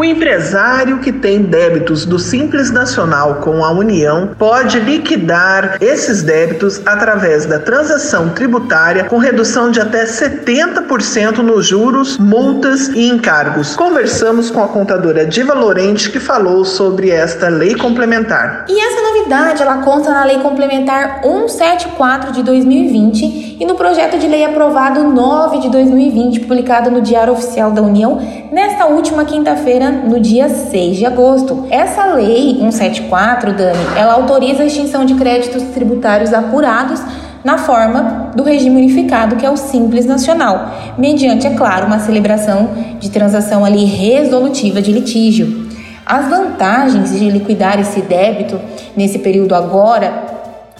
O empresário que tem débitos do Simples Nacional com a União pode liquidar esses débitos através da transação tributária com redução de até 70% nos juros, multas e encargos. Conversamos com a contadora Diva Lorente que falou sobre esta lei complementar. E essa novidade ela consta na Lei Complementar 174 de 2020 e no projeto de lei aprovado 9 de 2020, publicado no Diário Oficial da União nesta última quinta-feira no dia 6 de agosto. Essa lei 174, Dani, ela autoriza a extinção de créditos tributários apurados na forma do regime unificado, que é o Simples Nacional, mediante, é claro, uma celebração de transação ali resolutiva de litígio. As vantagens de liquidar esse débito nesse período agora,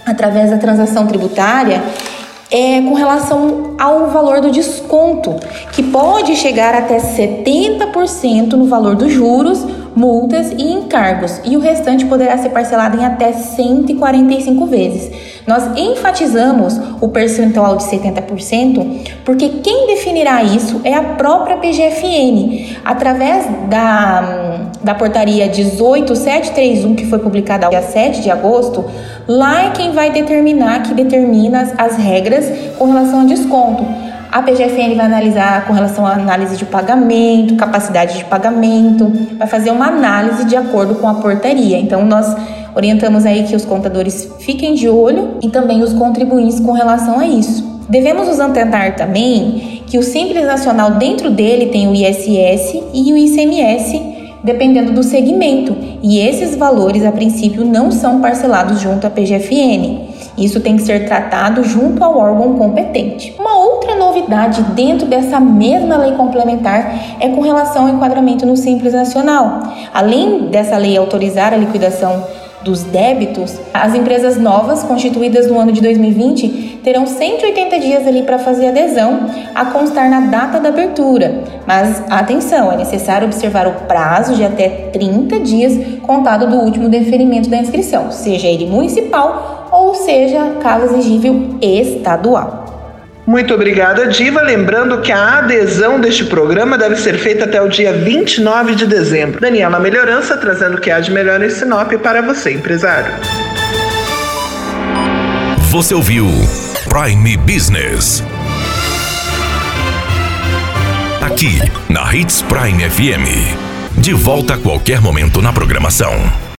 através da transação tributária, é com relação ao valor do desconto, que pode chegar até 70% no valor dos juros, multas e encargos, e o restante poderá ser parcelado em até 145 vezes. Nós enfatizamos o percentual de 70% porque quem definirá isso é a própria PGFN, através da, da portaria 18731, que foi publicada dia 7 de agosto. Lá é quem vai determinar, que determina as, as regras com relação ao desconto. A PGFN vai analisar com relação à análise de pagamento, capacidade de pagamento, vai fazer uma análise de acordo com a portaria. Então, nós orientamos aí que os contadores fiquem de olho e também os contribuintes com relação a isso. Devemos nos atentar também que o Simples Nacional dentro dele tem o ISS e o ICMS dependendo do segmento, e esses valores a princípio não são parcelados junto à PGFN. Isso tem que ser tratado junto ao órgão competente. Uma outra novidade dentro dessa mesma lei complementar é com relação ao enquadramento no Simples Nacional. Além dessa lei autorizar a liquidação dos débitos, as empresas novas constituídas no ano de 2020 terão 180 dias ali para fazer adesão a constar na data da abertura. Mas atenção, é necessário observar o prazo de até 30 dias contado do último deferimento da inscrição, seja ele municipal ou seja, caso exigível estadual. Muito obrigada, Diva. Lembrando que a adesão deste programa deve ser feita até o dia 29 de dezembro. Daniela Melhorança trazendo o que há de melhor em Sinop para você, empresário. Você ouviu Prime Business. Aqui, na Hits Prime FM. De volta a qualquer momento na programação.